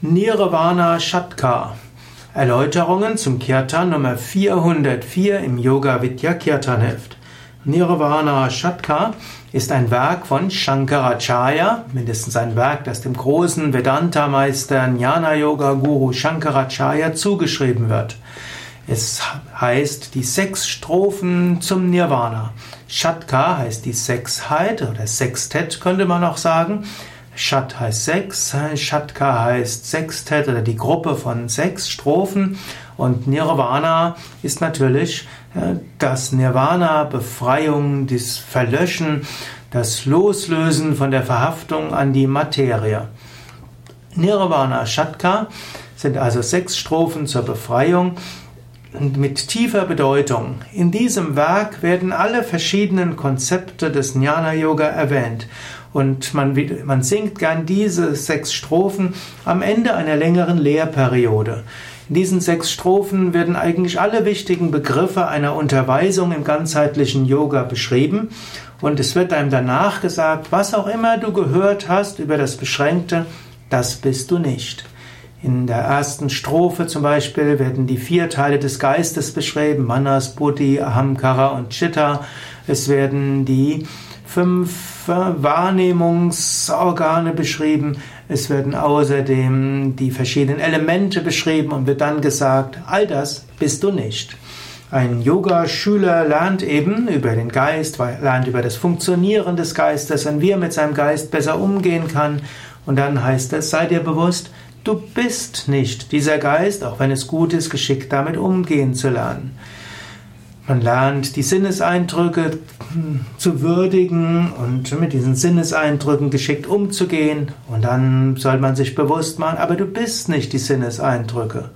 Nirvana Shatka. Erläuterungen zum Kirtan Nummer 404 im Yoga Vidya Kirtan Heft. Nirvana Shatka ist ein Werk von Shankaracharya, mindestens ein Werk, das dem großen Vedanta-Meister Jnana Yoga Guru Shankaracharya zugeschrieben wird. Es heißt die sechs Strophen zum Nirvana. Shatka heißt die Sechsheit oder Sextett könnte man auch sagen. Shat heißt sechs, Shatka heißt Sextett oder die Gruppe von sechs Strophen und Nirvana ist natürlich das Nirvana, Befreiung, das Verlöschen, das Loslösen von der Verhaftung an die Materie. Nirvana Shatka sind also sechs Strophen zur Befreiung mit tiefer Bedeutung. In diesem Werk werden alle verschiedenen Konzepte des Jnana Yoga erwähnt und man, man singt gern diese sechs Strophen am Ende einer längeren Lehrperiode. In diesen sechs Strophen werden eigentlich alle wichtigen Begriffe einer Unterweisung im ganzheitlichen Yoga beschrieben und es wird einem danach gesagt, was auch immer du gehört hast über das Beschränkte, das bist du nicht. In der ersten Strophe zum Beispiel werden die vier Teile des Geistes beschrieben, Manas, Buddhi, Ahamkara und Chitta. Es werden die fünf Wahrnehmungsorgane beschrieben. Es werden außerdem die verschiedenen Elemente beschrieben und wird dann gesagt, all das bist du nicht. Ein Yoga-Schüler lernt eben über den Geist, lernt über das Funktionieren des Geistes und wie er mit seinem Geist besser umgehen kann. Und dann heißt es, sei dir bewusst, du bist nicht dieser Geist, auch wenn es gut ist, geschickt damit umgehen zu lernen. Man lernt die Sinneseindrücke hm, zu würdigen und mit diesen Sinneseindrücken geschickt umzugehen. Und dann soll man sich bewusst machen, aber du bist nicht die Sinneseindrücke.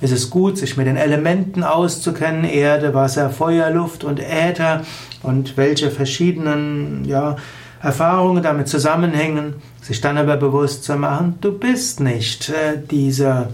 Es ist gut, sich mit den Elementen auszukennen, Erde, Wasser, Feuer, Luft und Äther und welche verschiedenen ja, Erfahrungen damit zusammenhängen, sich dann aber bewusst zu machen, du bist nicht äh, diese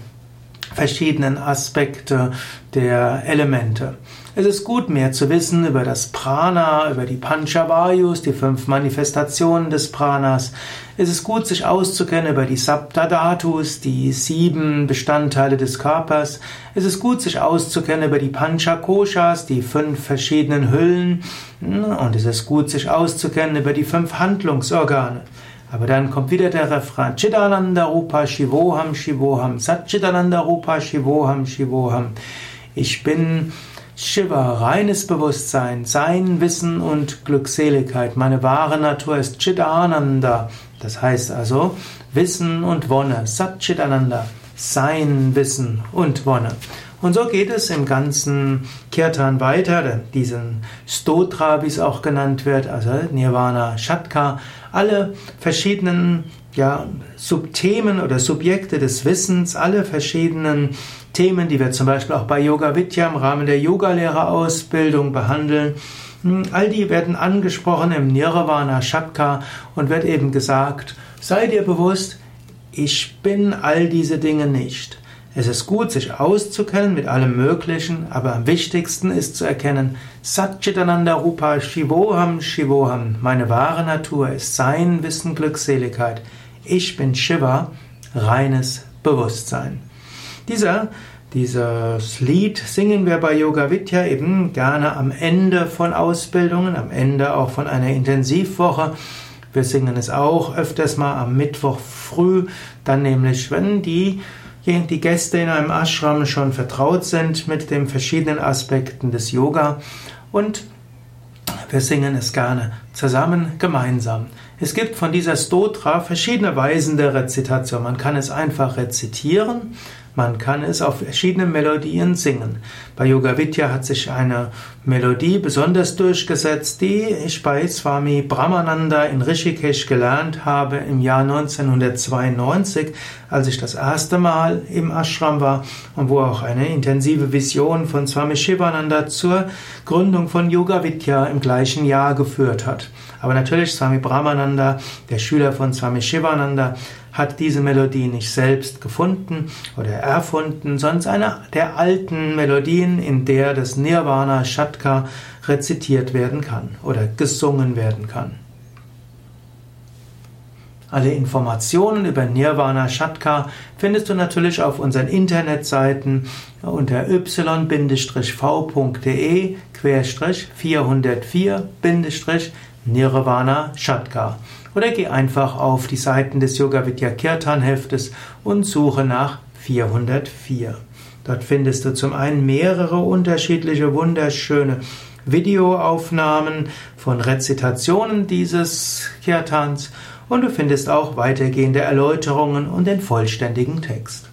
verschiedenen Aspekte der Elemente. Es ist gut, mehr zu wissen über das Prana, über die Panchavayus, die fünf Manifestationen des Pranas. Es ist gut, sich auszukennen über die Saptadatus, die sieben Bestandteile des Körpers. Es ist gut, sich auszukennen über die Panchakoshas, die fünf verschiedenen Hüllen. Und es ist gut, sich auszukennen über die fünf Handlungsorgane. Aber dann kommt wieder der Refrain Chidananda Rupa Shivoham Shivoham Satchidananda Rupa Shivoham Shivoham. Ich bin Shiva, reines Bewusstsein, Sein, Wissen und Glückseligkeit. Meine wahre Natur ist Chidananda. Das heißt also Wissen und Wonne. Satchitananda. Sein, Wissen und Wonne. Und so geht es im ganzen Kirtan weiter, diesen Stotra, wie es auch genannt wird, also Nirvana Shatka, alle verschiedenen ja, Subthemen oder Subjekte des Wissens, alle verschiedenen Themen, die wir zum Beispiel auch bei Yoga Vidya im Rahmen der Yogalehrerausbildung behandeln. Hm, all die werden angesprochen im Nirvana Shakka und wird eben gesagt, sei dir bewusst, ich bin all diese Dinge nicht. Es ist gut, sich auszukennen mit allem Möglichen, aber am wichtigsten ist zu erkennen, Satchitananda Rupa Shivoham Shivoham, meine wahre Natur ist Sein, Wissen, Glückseligkeit. Ich bin Shiva, reines Bewusstsein. Dieser, dieses Lied singen wir bei Yoga Vidya eben gerne am Ende von Ausbildungen, am Ende auch von einer Intensivwoche. Wir singen es auch öfters mal am Mittwoch früh, dann nämlich, wenn die, die Gäste in einem Ashram schon vertraut sind mit den verschiedenen Aspekten des Yoga und wir singen es gerne zusammen, gemeinsam. Es gibt von dieser Stotra verschiedene Weisen der Rezitation. Man kann es einfach rezitieren, man kann es auf verschiedene Melodien singen. Bei Yoga Vidya hat sich eine Melodie besonders durchgesetzt, die ich bei Swami Brahmananda in Rishikesh gelernt habe im Jahr 1992, als ich das erste Mal im Ashram war und wo auch eine intensive Vision von Swami Shivananda zur Gründung von Yoga Vidya im gleichen Jahr geführt hat. Aber natürlich Swami Brahmananda, der Schüler von Swami Shivananda, hat diese Melodie nicht selbst gefunden oder erfunden, sondern eine der alten Melodien, in der das Nirvana Shatka rezitiert werden kann oder gesungen werden kann. Alle Informationen über Nirvana Shatka findest du natürlich auf unseren Internetseiten unter y-de-404-Nirvana Shatka. Oder geh einfach auf die Seiten des Yoga Vidya Kirtan Heftes und suche nach 404. Dort findest du zum einen mehrere unterschiedliche wunderschöne Videoaufnahmen von Rezitationen dieses Kirtans und du findest auch weitergehende Erläuterungen und den vollständigen Text.